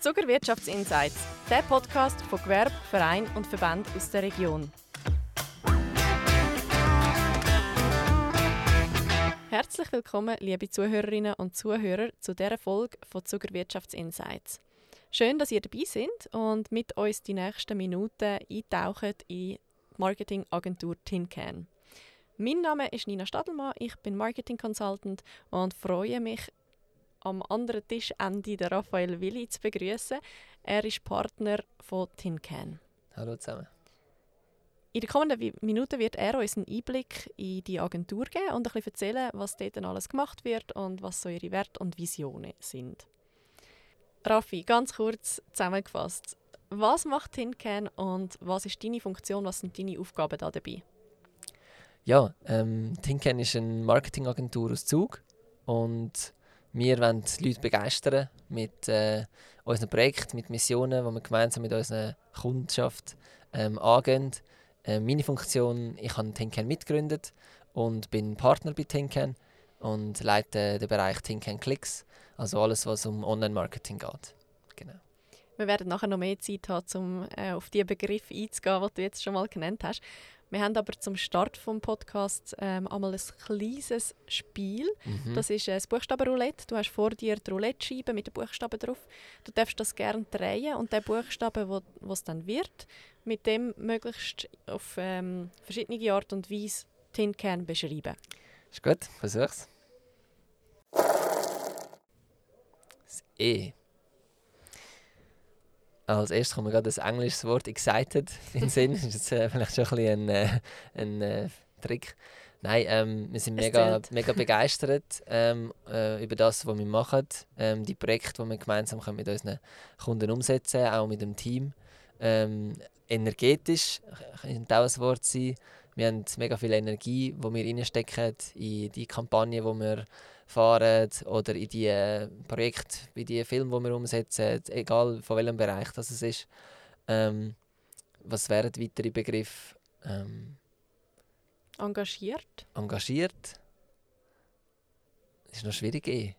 Zucker Wirtschaftsinsights, der Podcast von Gewerbe, Verein und Verband aus der Region. Herzlich willkommen, liebe Zuhörerinnen und Zuhörer, zu dieser Folge von Zucker Wirtschaftsinsights. Schön, dass ihr dabei seid und mit uns die nächsten Minuten eintaucht in die Marketingagentur TinCan. Mein Name ist Nina Stadelmann, ich bin Marketing Consultant und freue mich, am anderen Tischende den Raphael Willi zu begrüßen. Er ist Partner von TinCan. Hallo zusammen. In den kommenden Minuten wird er uns einen Einblick in die Agentur geben und ein bisschen erzählen, was dort alles gemacht wird und was so ihre Werte und Visionen sind. Raffi, ganz kurz zusammengefasst. Was macht TinCan und was ist deine Funktion, was sind deine Aufgaben da dabei? Ja, ähm, Tinken ist eine Marketingagentur aus Zug und wir wollen die Leute begeistern mit äh, unseren Projekten, mit Missionen, die wir gemeinsam mit unserer Kundschaft ähm, angehen. Äh, meine Funktion, ich habe Tinken mitgegründet und bin Partner bei Tinken und leite den Bereich Tinken Clicks, also alles, was um Online-Marketing geht. Genau. Wir werden nachher noch mehr Zeit haben, um äh, auf die Begriffe einzugehen, die du jetzt schon mal genannt hast. Wir haben aber zum Start des Podcasts ähm, einmal ein kleines Spiel. Mhm. Das ist ein Buchstabenroulette. Du hast vor dir die Roulette-Scheibe mit den Buchstaben drauf. Du darfst das gerne drehen und der Buchstabe, wo es dann wird, mit dem möglichst auf ähm, verschiedene Art und Weise Tin Can beschreiben. Ist gut, versuch's. Das E. Als erstes kommt mir gerade das englische Wort excited in den Sinn. das ist äh, vielleicht schon ein, bisschen ein, äh, ein äh, Trick. Nein, ähm, wir sind mega, mega begeistert ähm, äh, über das, was wir machen. Ähm, die Projekte, die wir gemeinsam können mit unseren Kunden umsetzen können, auch mit dem Team. Ähm, energetisch könnte auch ein Wort sein. Wir haben mega viel Energie, die wir reinstecken in die Kampagne, die wir fahren oder in die äh, Projekte, wie die Filme, die wir umsetzen, egal von welchem Bereich das ist. Ähm, was wären weitere Begriffe? Ähm, engagiert. Engagiert. Das ist noch schwierig. Eh.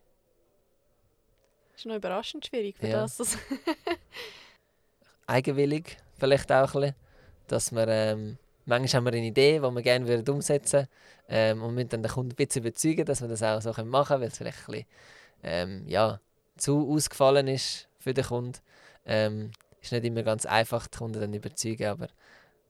Ist noch überraschend schwierig für ja. das. Eigenwillig vielleicht auch ein bisschen, dass wir ähm, Manchmal haben wir eine Idee, die wir gerne umsetzen würden ähm, und müssen dann den Kunden ein bisschen überzeugen, dass wir das auch so machen können, weil es vielleicht ein bisschen, ähm, ja, zu ausgefallen ist für den Kunden. Ähm, ist nicht immer ganz einfach, die Kunden dann überzeugen, aber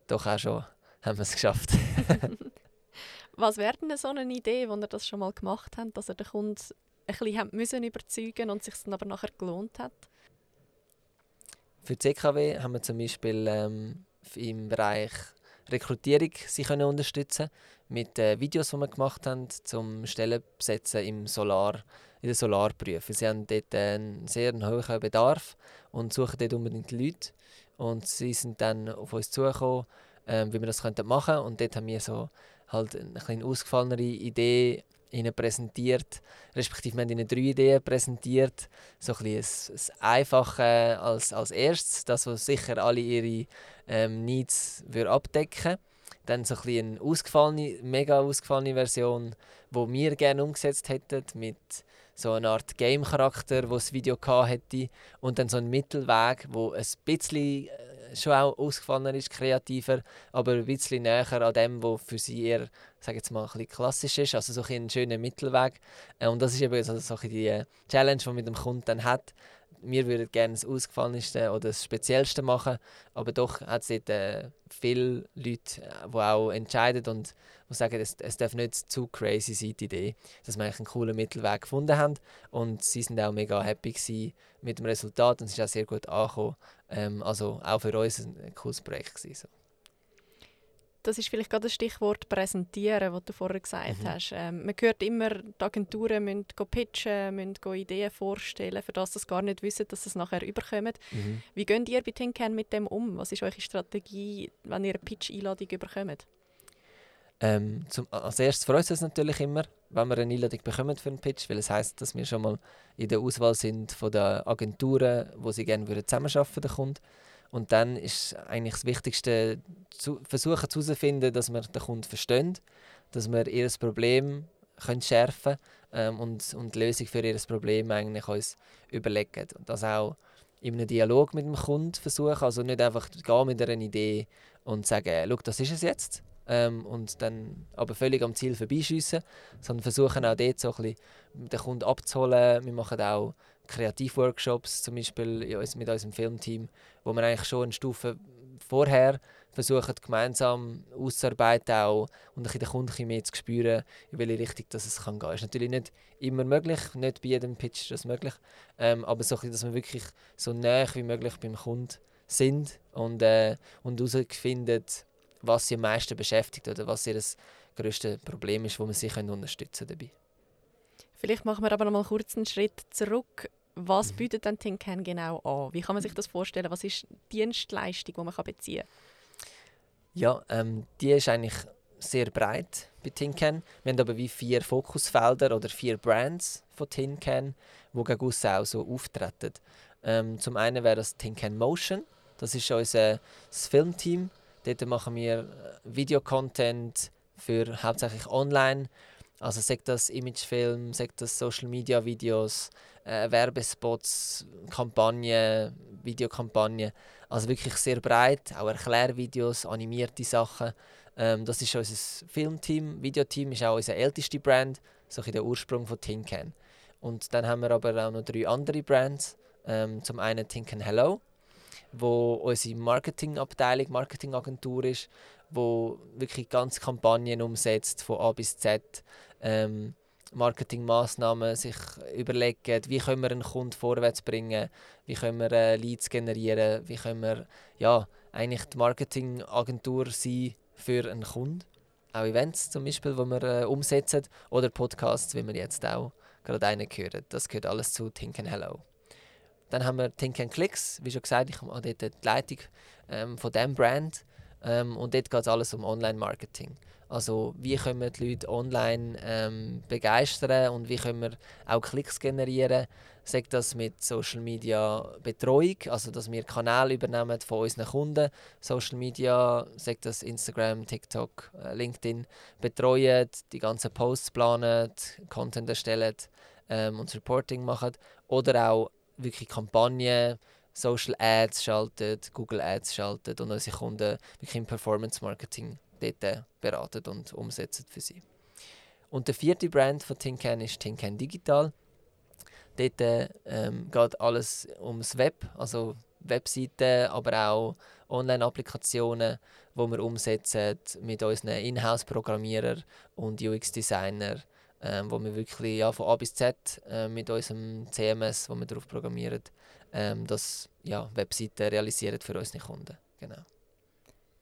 doch auch schon haben wir es geschafft. Was wäre denn so eine Idee, wo ihr das schon mal gemacht habt, dass ihr den Kunden ein bisschen müssen überzeugen und sich dann aber nachher gelohnt hat? Für die CKW haben wir zum Beispiel ähm, im Bereich Rekrutierung sie können unterstützen mit äh, Videos, die wir gemacht haben, zum Stellen besetzen im Solar, in den Solarberufen. Sie haben dort einen sehr hohen Bedarf und suchen dort unbedingt Leute. Und sie sind dann auf uns zugekommen, äh, wie wir das könnten machen Und dort haben wir so halt eine ausgefallenere Idee ihnen präsentiert, respektive wir haben ihnen drei Ideen präsentiert. So ein bisschen das Einfache als, als erstes, das, was sicher alle ihre ähm, Needs würde abdecken Dann so ein bisschen eine ausgefallene, mega ausgefallene Version, die wir gerne umgesetzt hätten, mit so einer Art Game-Charakter, wo das Video hätte und dann so ein Mittelweg, wo ein bisschen äh, schon auch ausgefallener ist, kreativer, aber ein bisschen näher an dem, was für sie eher, sage jetzt mal, ein bisschen klassisch ist, also so ein, ein schöner Mittelweg. Äh, und das ist eben so, so die äh, Challenge, die man mit dem Kunden dann hat, wir würden gerne das Ausgefallenste oder das Speziellste machen, aber doch hat es dort äh, viele Leute, äh, die auch entscheiden und die sagen, es, es darf nicht zu crazy sein, die Idee, dass wir einen coolen Mittelweg gefunden haben und sie sind auch mega happy mit dem Resultat und es ist auch sehr gut angekommen. Ähm, also auch für uns ein, cooles Projekt gewesen, so. Das ist vielleicht gerade das Stichwort präsentieren, was du vorher gesagt mhm. hast. Ähm, man hört immer, die Agenturen müssen pitchen, müssen Ideen vorstellen, für das sie gar nicht wissen, dass sie es nachher überkommen. Mhm. Wie geht ihr bei Tinken mit dem um? Was ist eure Strategie, wenn ihr eine Pitch-Einladung überkommt? Ähm, zum, als erstes freut es uns natürlich immer, wenn wir eine Einladung bekommen für einen Pitch, weil es heißt, dass wir schon mal in der Auswahl sind von den Agenturen, wo sie gerne zusammenarbeiten würden, und dann ist eigentlich das Wichtigste, zu versuchen herauszufinden, dass wir den Kunden verstehen, dass wir ihr Problem können schärfen ähm, und, und die Lösung für ihr Problem eigentlich uns überlegen. Und das auch in einem Dialog mit dem Kunden versuchen. Also nicht einfach gehen mit einer Idee und sagen, schau, das ist es jetzt. Ähm, und dann aber völlig am Ziel vorbeischiessen, sondern versuchen auch dort so ein bisschen den Kunden abzuholen. Wir machen auch Kreativworkshops, zum Beispiel mit unserem Filmteam, wo wir eigentlich schon eine Stufe vorher versuchen, gemeinsam auszuarbeiten auch und ein den Kunden mehr zu spüren, in welche Richtung das es kann gehen. Das ist natürlich nicht immer möglich, nicht bei jedem Pitch ist das möglich, ähm, aber so, dass wir wirklich so nah wie möglich beim Kunden sind und, äh, herausfinden, was sie am meisten beschäftigt oder was ihr das grösste Problem ist, wo wir sie können unterstützen dabei. Vielleicht machen wir aber noch mal kurz einen Schritt zurück. Was bietet denn Tinken genau an? Wie kann man sich das vorstellen? Was ist die Dienstleistung, die man beziehen kann? Ja, ähm, die ist eigentlich sehr breit bei Tinken. Wir haben aber wie vier Fokusfelder oder vier Brands von Tinken, die gegen uns auch so auftreten. Ähm, zum einen wäre das Tinken Motion. Das ist unser das Filmteam. Dort machen wir äh, Videocontent für hauptsächlich online. Also sagt das Imagefilm, sagt das Social Media Videos, äh, Werbespots, Kampagnen, Videokampagnen. Also wirklich sehr breit, auch Erklärvideos, animierte Sachen. Ähm, das ist unser Filmteam. Videoteam ist auch unsere älteste Brand, so der Ursprung von Tinken. Und dann haben wir aber auch noch drei andere Brands. Ähm, zum einen Tinken Hello, wo unsere Marketingabteilung, Marketingagentur ist, wo wirklich ganz Kampagnen umsetzt von A bis Z. Ähm, Marketingmaßnahmen sich überlegen, wie können wir einen Kunden vorwärts bringen, wie können wir äh, Leads generieren, wie können wir ja, eigentlich die Marketingagentur sein für einen Kunden. Auch Events zum Beispiel, die wir äh, umsetzen oder Podcasts, wie wir jetzt auch gerade einen hören. Das gehört alles zu Think and Hello. Dann haben wir Think and Clicks, wie schon gesagt, ich habe dort die Leitung ähm, von diesem Brand ähm, und dort geht es alles um Online-Marketing. Also wie können wir die Leute online ähm, begeistern und wie können wir auch Klicks generieren. Sagt das mit Social Media Betreuung, also dass wir Kanäle übernehmen von unseren Kunden. Social Media, sagt das Instagram, TikTok, äh, LinkedIn, betreuen, die ganzen Posts planen, Content erstellen ähm, und Reporting machen. Oder auch wirklich Kampagnen, Social Ads schaltet, Google Ads schaltet und unsere Kunden wirklich im Performance Marketing dort beraten und umsetzen für sie. Und der vierte Brand von Tincan ist Tincan Digital. Dort ähm, geht alles ums Web, also Webseiten, aber auch Online-Applikationen, die wir umsetzen mit unseren Inhouse-Programmierern und UX-Designern, ähm, wo wir wirklich ja, von A bis Z äh, mit unserem CMS, wo wir darauf programmieren, ähm, das ja, Webseiten realisieren für unsere Kunden. Genau.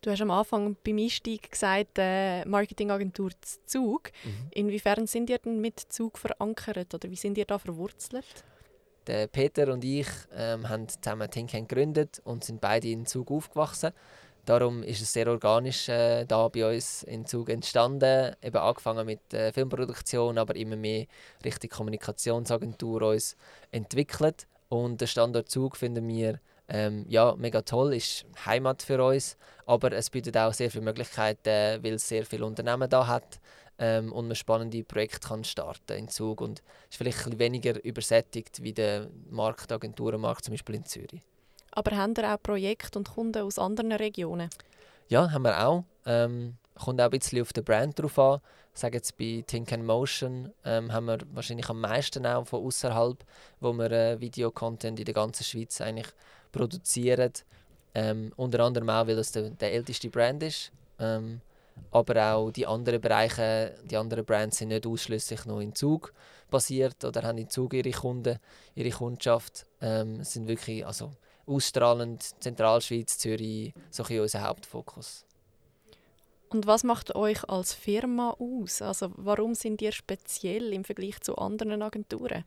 Du hast am Anfang beim Einstieg gesagt, äh, Marketingagentur Zug. Mhm. Inwiefern sind ihr denn mit Zug verankert oder wie sind ihr da verwurzelt? Der Peter und ich ähm, haben zusammen Tinken gegründet und sind beide in Zug aufgewachsen. Darum ist es sehr organisch äh, da bei uns in Zug entstanden. Eben angefangen mit äh, Filmproduktion, aber immer mehr Richtung Kommunikationsagentur uns entwickelt. Und der Standort Zug finden wir ähm, ja, mega toll, ist Heimat für uns, aber es bietet auch sehr viele Möglichkeiten, weil es sehr viele Unternehmen da hat ähm, und man spannende Projekte kann starten in Zug und ist vielleicht ein weniger übersättigt wie der Markt, Agenturenmarkt zum Beispiel in Zürich. Aber haben ihr auch Projekte und Kunden aus anderen Regionen? Ja, haben wir auch. Ähm, kommt auch ein bisschen auf den Brand drauf an. Sagen jetzt bei Think Motion ähm, haben wir wahrscheinlich am meisten auch von außerhalb, wo wir äh, Videocontent in der ganzen Schweiz eigentlich produzieren. Ähm, unter anderem auch, weil das der, der älteste Brand ist. Ähm, aber auch die anderen Bereiche, die anderen Brands sind nicht ausschließlich noch in Zug basiert oder haben in Zug ihre Kunden, ihre Kundschaft. Ähm, sind wirklich also ausstrahlend Zentralschweiz, Zürich, so ein unser Hauptfokus. Und was macht euch als Firma aus? Also warum sind ihr speziell im Vergleich zu anderen Agenturen?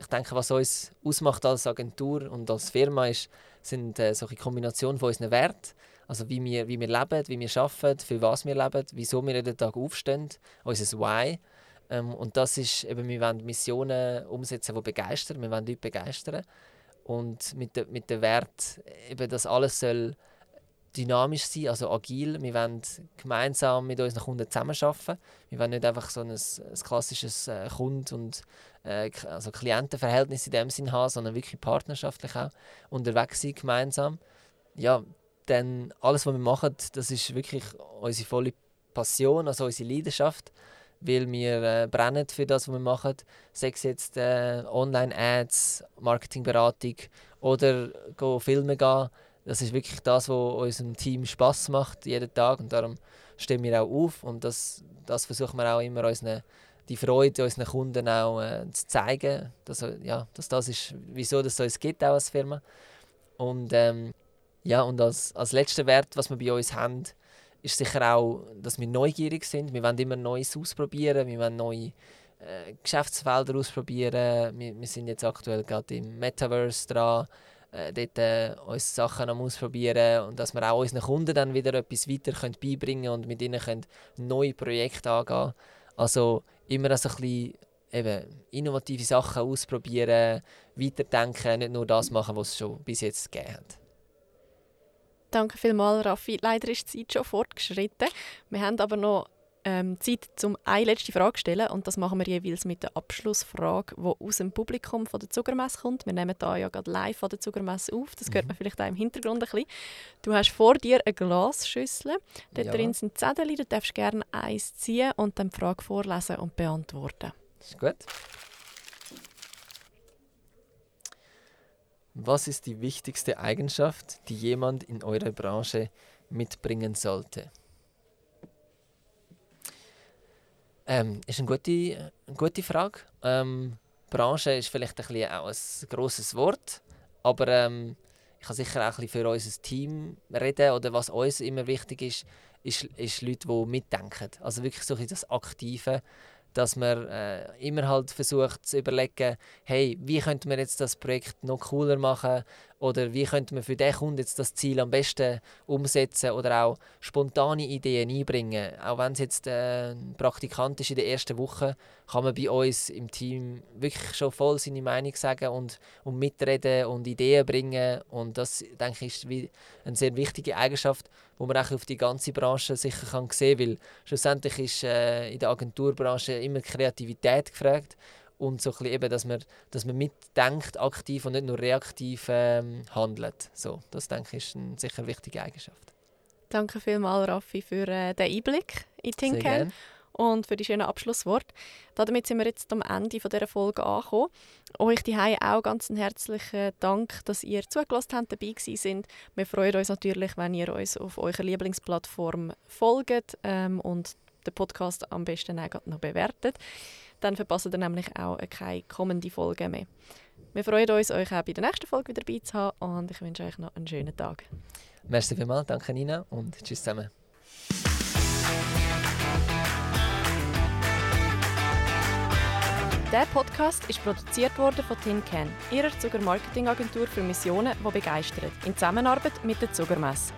ich denke, was uns ausmacht als Agentur und als Firma ist, sind äh, solche Kombinationen von unseren Werten. Also wie wir, wie wir leben, wie wir arbeiten, für was wir leben, wieso wir jeden Tag aufstehen, unser Why. Ähm, und das ist eben, wir wollen Missionen umsetzen, die begeistern, wir wollen Leute begeistern. Und mit, de, mit dem Wert, eben, dass alles soll dynamisch sein, also agil. Wir wollen gemeinsam mit unseren Kunden zusammenarbeiten. Wir wollen nicht einfach so ein, ein klassisches äh, Kund- und äh, also Klientenverhältnis in dem Sinn haben, sondern wirklich partnerschaftlich auch unterwegs sein gemeinsam. Ja, dann alles, was wir machen, das ist wirklich unsere volle Passion, also unsere Leidenschaft, weil wir äh, brennen für das, was wir machen. Sei es jetzt äh, Online-Ads, Marketingberatung oder go Filme gehen. Das ist wirklich das, was unserem Team Spaß macht jeden Tag und darum stehen wir auch auf und das, das versuchen wir auch immer unseren die Freude unseren Kunden auch äh, zu zeigen, dass, ja, dass das ist, wieso das uns gibt auch als Firma. Und ähm, ja, und als, als letzter Wert, was wir bei uns haben, ist sicher auch, dass wir neugierig sind. Wir wollen immer Neues ausprobieren, wir wollen neue äh, Geschäftsfelder ausprobieren. Wir, wir sind jetzt aktuell gerade im Metaverse dran, äh, dort äh, uns Sachen am ausprobieren und dass wir auch unseren Kunden dann wieder etwas weiter können beibringen und mit ihnen können neue Projekte angehen Also immer so ein bisschen eben, innovative Sachen ausprobieren, weiterdenken, nicht nur das machen, was es schon bis jetzt gegeben hat. Danke vielmals, Raffi. Leider ist die Zeit schon fortgeschritten. Wir haben aber noch ähm, Zeit, um eine letzte Frage zu stellen. Und das machen wir jeweils mit der Abschlussfrage, die aus dem Publikum von der Zuckermesse kommt. Wir nehmen da ja gerade live von der Zuckermesse auf. Das hört mhm. man vielleicht auch im Hintergrund ein bisschen. Du hast vor dir eine Glasschüssel. Dort ja. drin sind Zettel. Du darfst gerne eins ziehen und dann die Frage vorlesen und beantworten. Das ist gut. Was ist die wichtigste Eigenschaft, die jemand in eurer Branche mitbringen sollte? Ähm, ist eine gute, eine gute Frage. Ähm, Branche ist vielleicht ein, bisschen auch ein grosses Wort, aber ähm, ich kann sicher auch ein bisschen für unser Team reden oder was uns immer wichtig ist, ist, ist Leute, die mitdenken. Also wirklich so das Aktive dass man äh, immer halt versucht zu überlegen, hey, wie könnte man jetzt das Projekt noch cooler machen oder wie könnte man für den Kunden jetzt das Ziel am besten umsetzen oder auch spontane Ideen einbringen. Auch wenn es jetzt äh, ein Praktikant ist in der ersten Woche, kann man bei uns im Team wirklich schon voll seine Meinung sagen und, und mitreden und Ideen bringen und das, denke ich, ist wie eine sehr wichtige Eigenschaft, wo man auch auf die ganze Branche sicher kann sehen kann, weil schlussendlich ist äh, in der Agenturbranche immer Kreativität gefragt und so ein eben, dass man, dass man mitdenkt, aktiv und nicht nur reaktiv ähm, handelt. So, das denke ich ist eine sicher wichtige Eigenschaft. Danke vielmals, Raffi, für äh, den Einblick in Tinken und für die schönen Abschlussworte. Damit sind wir jetzt am Ende dieser Folge angekommen. Euch die auch ganz herzlichen Dank, dass ihr zugelassen habt, dabei sind. Wir freuen uns natürlich, wenn ihr uns auf eurer Lieblingsplattform folgt ähm, und den Podcast am besten auch noch bewertet. Dann verpasst ihr nämlich auch keine kommende Folge mehr. Wir freuen uns, euch auch bei der nächsten Folge wieder dabei zu haben und ich wünsche euch noch einen schönen Tag. Merci vielmals, danke Nina und tschüss zusammen. Der Podcast ist produziert worden von TinCan, ihrer Zucker Marketingagentur für Missionen, die begeistert, in Zusammenarbeit mit der Zuckermesse.